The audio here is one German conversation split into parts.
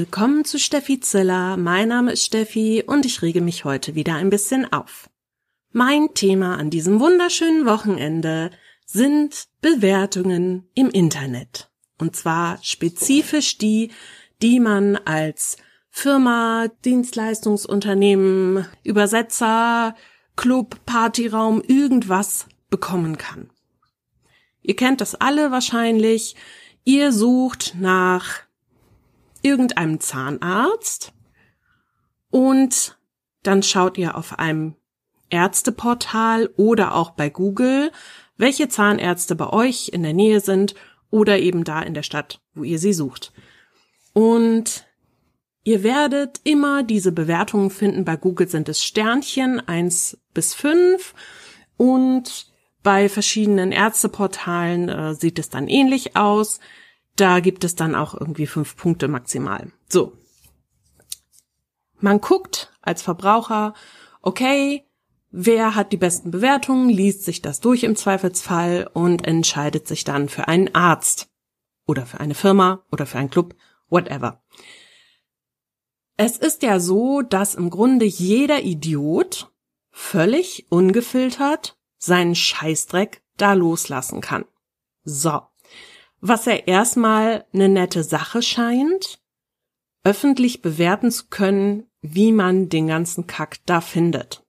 Willkommen zu Steffi Ziller. Mein Name ist Steffi und ich rege mich heute wieder ein bisschen auf. Mein Thema an diesem wunderschönen Wochenende sind Bewertungen im Internet. Und zwar spezifisch die, die man als Firma, Dienstleistungsunternehmen, Übersetzer, Club, Partyraum, irgendwas bekommen kann. Ihr kennt das alle wahrscheinlich. Ihr sucht nach irgendeinem Zahnarzt und dann schaut ihr auf einem Ärzteportal oder auch bei Google, welche Zahnärzte bei euch in der Nähe sind oder eben da in der Stadt, wo ihr sie sucht. Und ihr werdet immer diese Bewertungen finden. Bei Google sind es Sternchen eins bis fünf und bei verschiedenen Ärzteportalen äh, sieht es dann ähnlich aus. Da gibt es dann auch irgendwie fünf Punkte maximal. So. Man guckt als Verbraucher, okay, wer hat die besten Bewertungen, liest sich das durch im Zweifelsfall und entscheidet sich dann für einen Arzt oder für eine Firma oder für einen Club, whatever. Es ist ja so, dass im Grunde jeder Idiot völlig ungefiltert seinen Scheißdreck da loslassen kann. So was ja erstmal eine nette Sache scheint, öffentlich bewerten zu können, wie man den ganzen Kack da findet.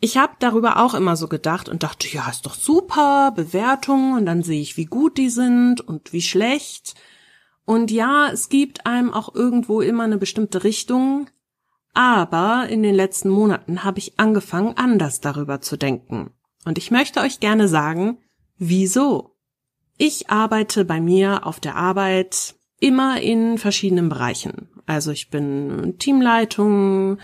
Ich habe darüber auch immer so gedacht und dachte, ja, ist doch super, Bewertungen und dann sehe ich, wie gut die sind und wie schlecht. Und ja, es gibt einem auch irgendwo immer eine bestimmte Richtung, aber in den letzten Monaten habe ich angefangen, anders darüber zu denken. Und ich möchte euch gerne sagen, wieso. Ich arbeite bei mir auf der Arbeit immer in verschiedenen Bereichen. Also ich bin Teamleitung,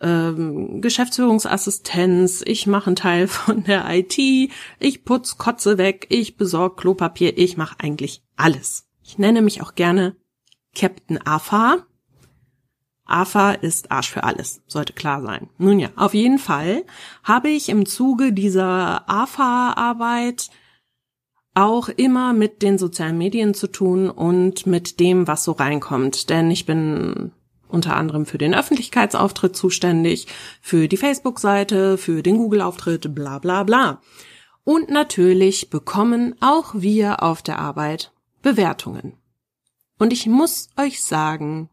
ähm, Geschäftsführungsassistenz, ich mache einen Teil von der IT, ich putz Kotze weg, ich besorge Klopapier, ich mache eigentlich alles. Ich nenne mich auch gerne Captain AFA. AFA ist Arsch für alles, sollte klar sein. Nun ja, auf jeden Fall habe ich im Zuge dieser AFA-Arbeit auch immer mit den sozialen Medien zu tun und mit dem, was so reinkommt. Denn ich bin unter anderem für den Öffentlichkeitsauftritt zuständig, für die Facebook-Seite, für den Google-Auftritt, bla bla bla. Und natürlich bekommen auch wir auf der Arbeit Bewertungen. Und ich muss euch sagen,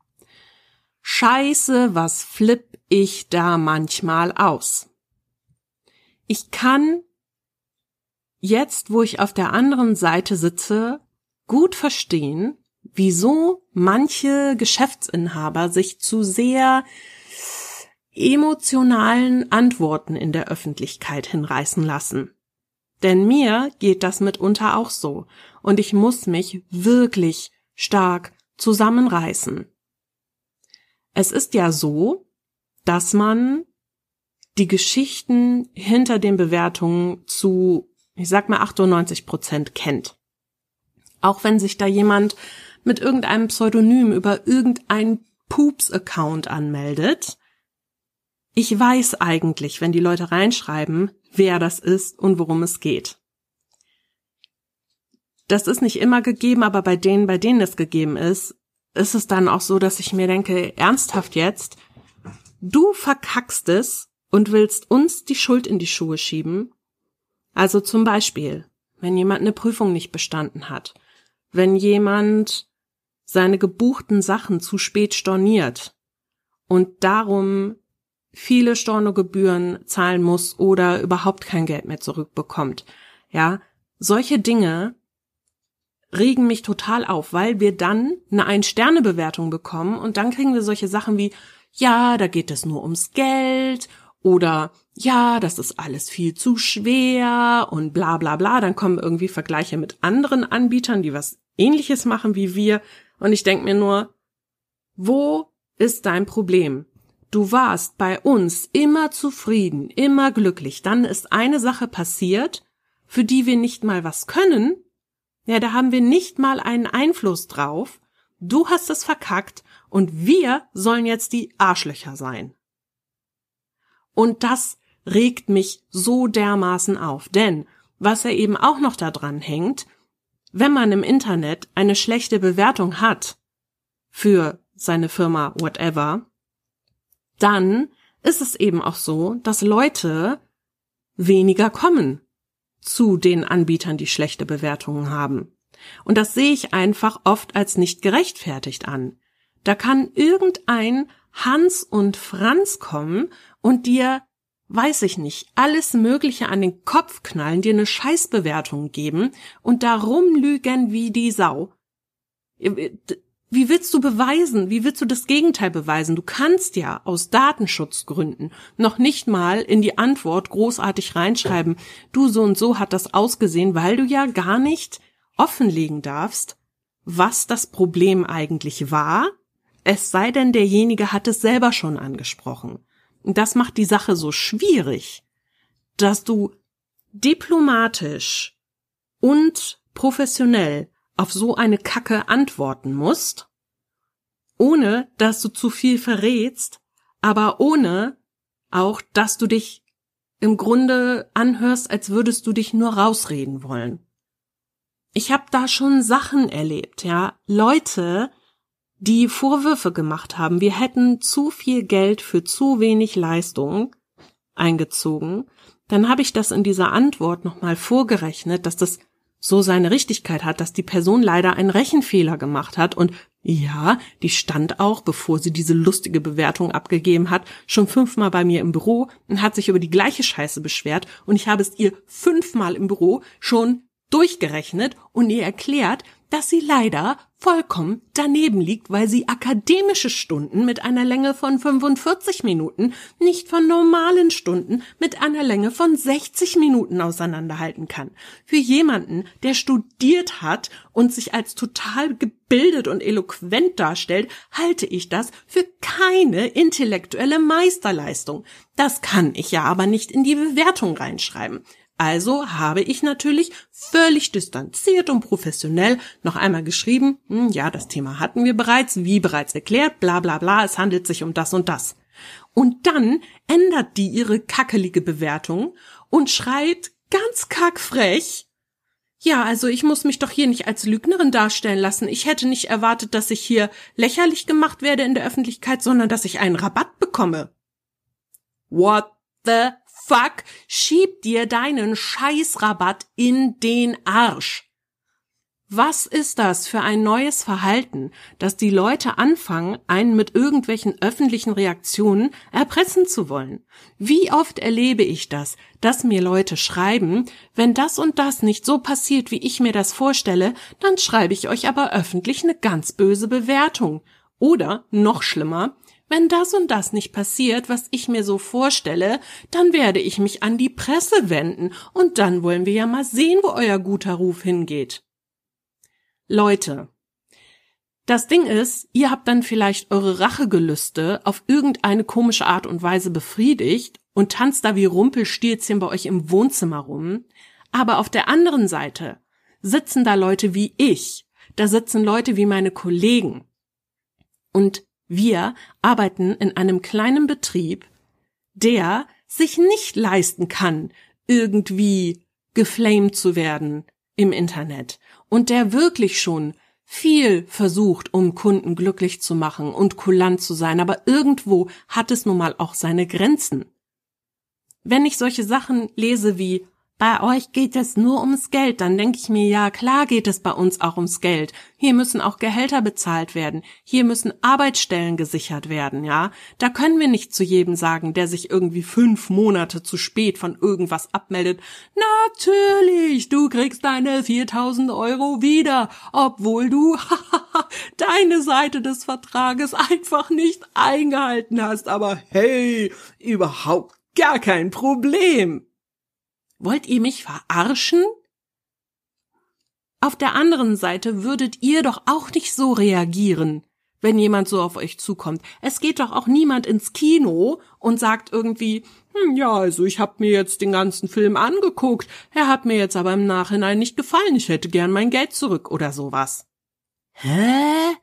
scheiße, was flipp ich da manchmal aus. Ich kann jetzt, wo ich auf der anderen Seite sitze, gut verstehen, wieso manche Geschäftsinhaber sich zu sehr emotionalen Antworten in der Öffentlichkeit hinreißen lassen. Denn mir geht das mitunter auch so, und ich muss mich wirklich stark zusammenreißen. Es ist ja so, dass man die Geschichten hinter den Bewertungen zu ich sag mal 98 Prozent kennt. Auch wenn sich da jemand mit irgendeinem Pseudonym über irgendeinen Poops-Account anmeldet, ich weiß eigentlich, wenn die Leute reinschreiben, wer das ist und worum es geht. Das ist nicht immer gegeben, aber bei denen, bei denen es gegeben ist, ist es dann auch so, dass ich mir denke, ernsthaft jetzt, du verkackst es und willst uns die Schuld in die Schuhe schieben also zum Beispiel, wenn jemand eine Prüfung nicht bestanden hat, wenn jemand seine gebuchten Sachen zu spät storniert und darum viele Stornogebühren zahlen muss oder überhaupt kein Geld mehr zurückbekommt. Ja, solche Dinge regen mich total auf, weil wir dann eine Ein-Sterne-Bewertung bekommen und dann kriegen wir solche Sachen wie, ja, da geht es nur ums Geld oder ja, das ist alles viel zu schwer und bla bla bla. Dann kommen irgendwie Vergleiche mit anderen Anbietern, die was ähnliches machen wie wir. Und ich denke mir nur, wo ist dein Problem? Du warst bei uns immer zufrieden, immer glücklich. Dann ist eine Sache passiert, für die wir nicht mal was können. Ja, da haben wir nicht mal einen Einfluss drauf. Du hast es verkackt und wir sollen jetzt die Arschlöcher sein. Und das regt mich so dermaßen auf, denn was er eben auch noch da dran hängt, wenn man im Internet eine schlechte Bewertung hat, für seine Firma whatever, dann ist es eben auch so, dass Leute weniger kommen zu den Anbietern, die schlechte Bewertungen haben. Und das sehe ich einfach oft als nicht gerechtfertigt an. Da kann irgendein Hans und Franz kommen und dir, weiß ich nicht, alles Mögliche an den Kopf knallen, dir eine Scheißbewertung geben und darum lügen wie die Sau. Wie willst du beweisen? Wie willst du das Gegenteil beweisen? Du kannst ja aus Datenschutzgründen noch nicht mal in die Antwort großartig reinschreiben, du so und so hat das ausgesehen, weil du ja gar nicht offenlegen darfst, was das Problem eigentlich war, es sei denn, derjenige hat es selber schon angesprochen. Das macht die Sache so schwierig, dass du diplomatisch und professionell auf so eine Kacke antworten musst, ohne dass du zu viel verrätst, aber ohne auch, dass du dich im Grunde anhörst, als würdest du dich nur rausreden wollen. Ich habe da schon Sachen erlebt, ja, Leute, die Vorwürfe gemacht haben, wir hätten zu viel Geld für zu wenig Leistung eingezogen, dann habe ich das in dieser Antwort nochmal vorgerechnet, dass das so seine Richtigkeit hat, dass die Person leider einen Rechenfehler gemacht hat. Und ja, die stand auch, bevor sie diese lustige Bewertung abgegeben hat, schon fünfmal bei mir im Büro und hat sich über die gleiche Scheiße beschwert. Und ich habe es ihr fünfmal im Büro schon durchgerechnet und ihr erklärt, dass sie leider vollkommen daneben liegt, weil sie akademische Stunden mit einer Länge von 45 Minuten nicht von normalen Stunden mit einer Länge von 60 Minuten auseinanderhalten kann. Für jemanden, der studiert hat und sich als total gebildet und eloquent darstellt, halte ich das für keine intellektuelle Meisterleistung. Das kann ich ja aber nicht in die Bewertung reinschreiben. Also habe ich natürlich völlig distanziert und professionell noch einmal geschrieben, hm, ja, das Thema hatten wir bereits, wie bereits erklärt, bla bla bla, es handelt sich um das und das. Und dann ändert die ihre kackelige Bewertung und schreit ganz kackfrech, ja, also ich muss mich doch hier nicht als Lügnerin darstellen lassen. Ich hätte nicht erwartet, dass ich hier lächerlich gemacht werde in der Öffentlichkeit, sondern dass ich einen Rabatt bekomme. What the fuck, schieb dir deinen Scheißrabatt in den Arsch. Was ist das für ein neues Verhalten, dass die Leute anfangen, einen mit irgendwelchen öffentlichen Reaktionen erpressen zu wollen? Wie oft erlebe ich das, dass mir Leute schreiben, wenn das und das nicht so passiert, wie ich mir das vorstelle, dann schreibe ich euch aber öffentlich eine ganz böse Bewertung. Oder, noch schlimmer, wenn das und das nicht passiert, was ich mir so vorstelle, dann werde ich mich an die Presse wenden und dann wollen wir ja mal sehen, wo euer guter Ruf hingeht. Leute, das Ding ist, ihr habt dann vielleicht eure Rachegelüste auf irgendeine komische Art und Weise befriedigt und tanzt da wie Rumpelstilzchen bei euch im Wohnzimmer rum, aber auf der anderen Seite sitzen da Leute wie ich, da sitzen Leute wie meine Kollegen. Und wir arbeiten in einem kleinen Betrieb, der sich nicht leisten kann, irgendwie geflamed zu werden im Internet und der wirklich schon viel versucht, um Kunden glücklich zu machen und kulant zu sein, aber irgendwo hat es nun mal auch seine Grenzen. Wenn ich solche Sachen lese wie bei euch geht es nur ums Geld, dann denke ich mir, ja, klar geht es bei uns auch ums Geld. Hier müssen auch Gehälter bezahlt werden. Hier müssen Arbeitsstellen gesichert werden, ja. Da können wir nicht zu jedem sagen, der sich irgendwie fünf Monate zu spät von irgendwas abmeldet. Natürlich, du kriegst deine 4000 Euro wieder, obwohl du deine Seite des Vertrages einfach nicht eingehalten hast. Aber hey, überhaupt gar kein Problem. Wollt ihr mich verarschen? Auf der anderen Seite würdet ihr doch auch nicht so reagieren, wenn jemand so auf euch zukommt. Es geht doch auch niemand ins Kino und sagt irgendwie, hm, ja, also ich hab mir jetzt den ganzen Film angeguckt, er hat mir jetzt aber im Nachhinein nicht gefallen, ich hätte gern mein Geld zurück oder sowas. Hä?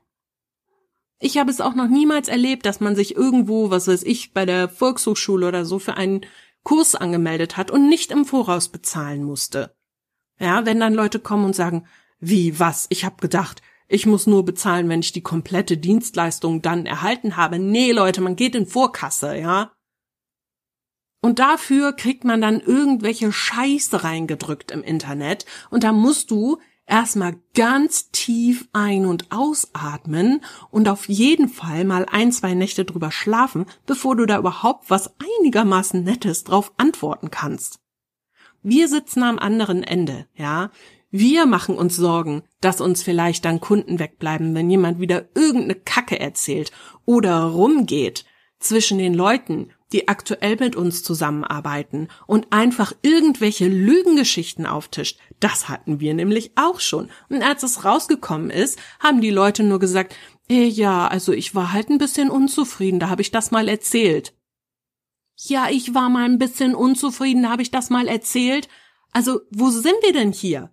Ich habe es auch noch niemals erlebt, dass man sich irgendwo, was weiß ich, bei der Volkshochschule oder so für einen Kurs angemeldet hat und nicht im Voraus bezahlen musste. Ja, wenn dann Leute kommen und sagen, wie, was, ich hab gedacht, Ich muss nur bezahlen, wenn ich die komplette Dienstleistung dann erhalten habe. Nee, Leute, man geht in Vorkasse, ja? Und dafür kriegt man dann irgendwelche Scheiße reingedrückt im Internet und da musst du erstmal ganz tief ein- und ausatmen und auf jeden Fall mal ein, zwei Nächte drüber schlafen, bevor du da überhaupt was einigermaßen Nettes drauf antworten kannst. Wir sitzen am anderen Ende, ja. Wir machen uns Sorgen, dass uns vielleicht dann Kunden wegbleiben, wenn jemand wieder irgendeine Kacke erzählt oder rumgeht zwischen den Leuten, die aktuell mit uns zusammenarbeiten und einfach irgendwelche Lügengeschichten auftischt. Das hatten wir nämlich auch schon. Und als es rausgekommen ist, haben die Leute nur gesagt, eh, ja, also ich war halt ein bisschen unzufrieden, da habe ich das mal erzählt. Ja, ich war mal ein bisschen unzufrieden, da habe ich das mal erzählt. Also, wo sind wir denn hier?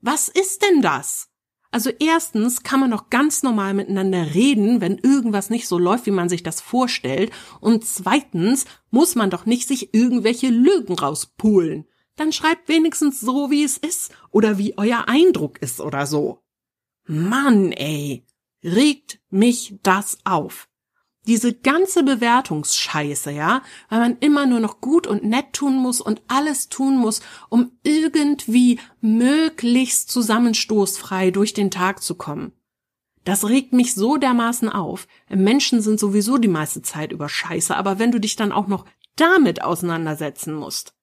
Was ist denn das? Also erstens kann man doch ganz normal miteinander reden, wenn irgendwas nicht so läuft, wie man sich das vorstellt. Und zweitens muss man doch nicht sich irgendwelche Lügen rauspulen. Dann schreibt wenigstens so, wie es ist oder wie euer Eindruck ist oder so. Mann, ey, regt mich das auf diese ganze Bewertungsscheiße, ja, weil man immer nur noch gut und nett tun muss und alles tun muss, um irgendwie möglichst zusammenstoßfrei durch den Tag zu kommen. Das regt mich so dermaßen auf. Menschen sind sowieso die meiste Zeit über Scheiße, aber wenn du dich dann auch noch damit auseinandersetzen musst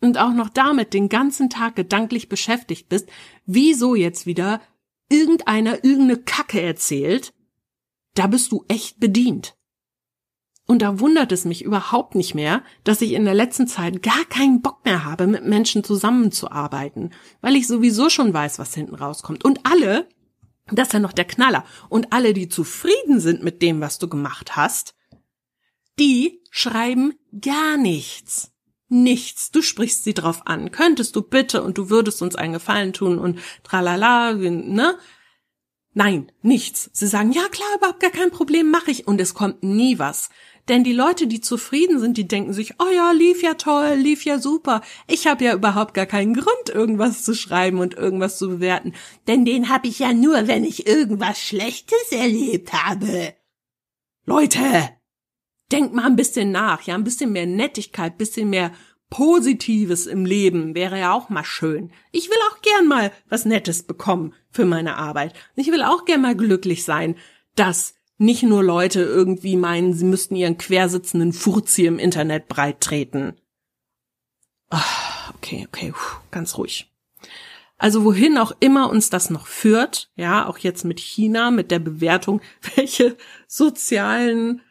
und auch noch damit den ganzen Tag gedanklich beschäftigt bist, wieso jetzt wieder irgendeiner irgendeine Kacke erzählt, da bist du echt bedient. Und da wundert es mich überhaupt nicht mehr, dass ich in der letzten Zeit gar keinen Bock mehr habe, mit Menschen zusammenzuarbeiten, weil ich sowieso schon weiß, was hinten rauskommt. Und alle, das ist ja noch der Knaller, und alle, die zufrieden sind mit dem, was du gemacht hast, die schreiben gar nichts. Nichts. Du sprichst sie drauf an. Könntest du bitte und du würdest uns einen Gefallen tun und tralala, ne? Nein, nichts. Sie sagen, ja klar, überhaupt gar kein Problem, mache ich. Und es kommt nie was. Denn die Leute, die zufrieden sind, die denken sich, oh ja, lief ja toll, lief ja super. Ich habe ja überhaupt gar keinen Grund, irgendwas zu schreiben und irgendwas zu bewerten. Denn den habe ich ja nur, wenn ich irgendwas Schlechtes erlebt habe. Leute, denkt mal ein bisschen nach, ja, ein bisschen mehr Nettigkeit, bisschen mehr Positives im Leben wäre ja auch mal schön. Ich will auch gern mal was Nettes bekommen für meine Arbeit. Ich will auch gern mal glücklich sein, dass nicht nur Leute irgendwie meinen, sie müssten ihren quersitzenden Furzi im Internet breit treten. Ah, okay, okay, ganz ruhig. Also wohin auch immer uns das noch führt, ja, auch jetzt mit China, mit der Bewertung, welche sozialen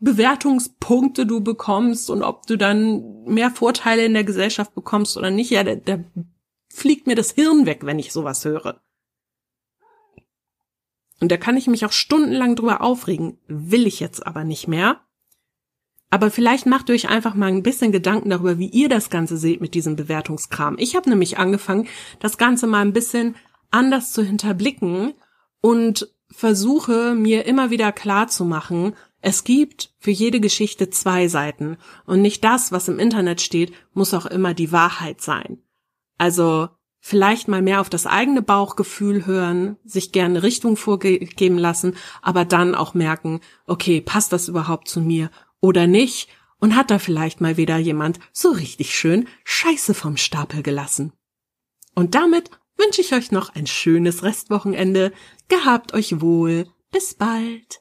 Bewertungspunkte du bekommst und ob du dann mehr Vorteile in der Gesellschaft bekommst oder nicht, ja, da, da fliegt mir das Hirn weg, wenn ich sowas höre. Und da kann ich mich auch stundenlang drüber aufregen, will ich jetzt aber nicht mehr. Aber vielleicht macht euch einfach mal ein bisschen Gedanken darüber, wie ihr das Ganze seht mit diesem Bewertungskram. Ich habe nämlich angefangen, das Ganze mal ein bisschen anders zu hinterblicken und versuche mir immer wieder klar zu machen, es gibt für jede Geschichte zwei Seiten und nicht das, was im Internet steht, muss auch immer die Wahrheit sein. Also vielleicht mal mehr auf das eigene Bauchgefühl hören, sich gerne Richtung vorgeben lassen, aber dann auch merken, okay, passt das überhaupt zu mir oder nicht? Und hat da vielleicht mal wieder jemand so richtig schön Scheiße vom Stapel gelassen. Und damit wünsche ich euch noch ein schönes Restwochenende. Gehabt euch wohl. Bis bald.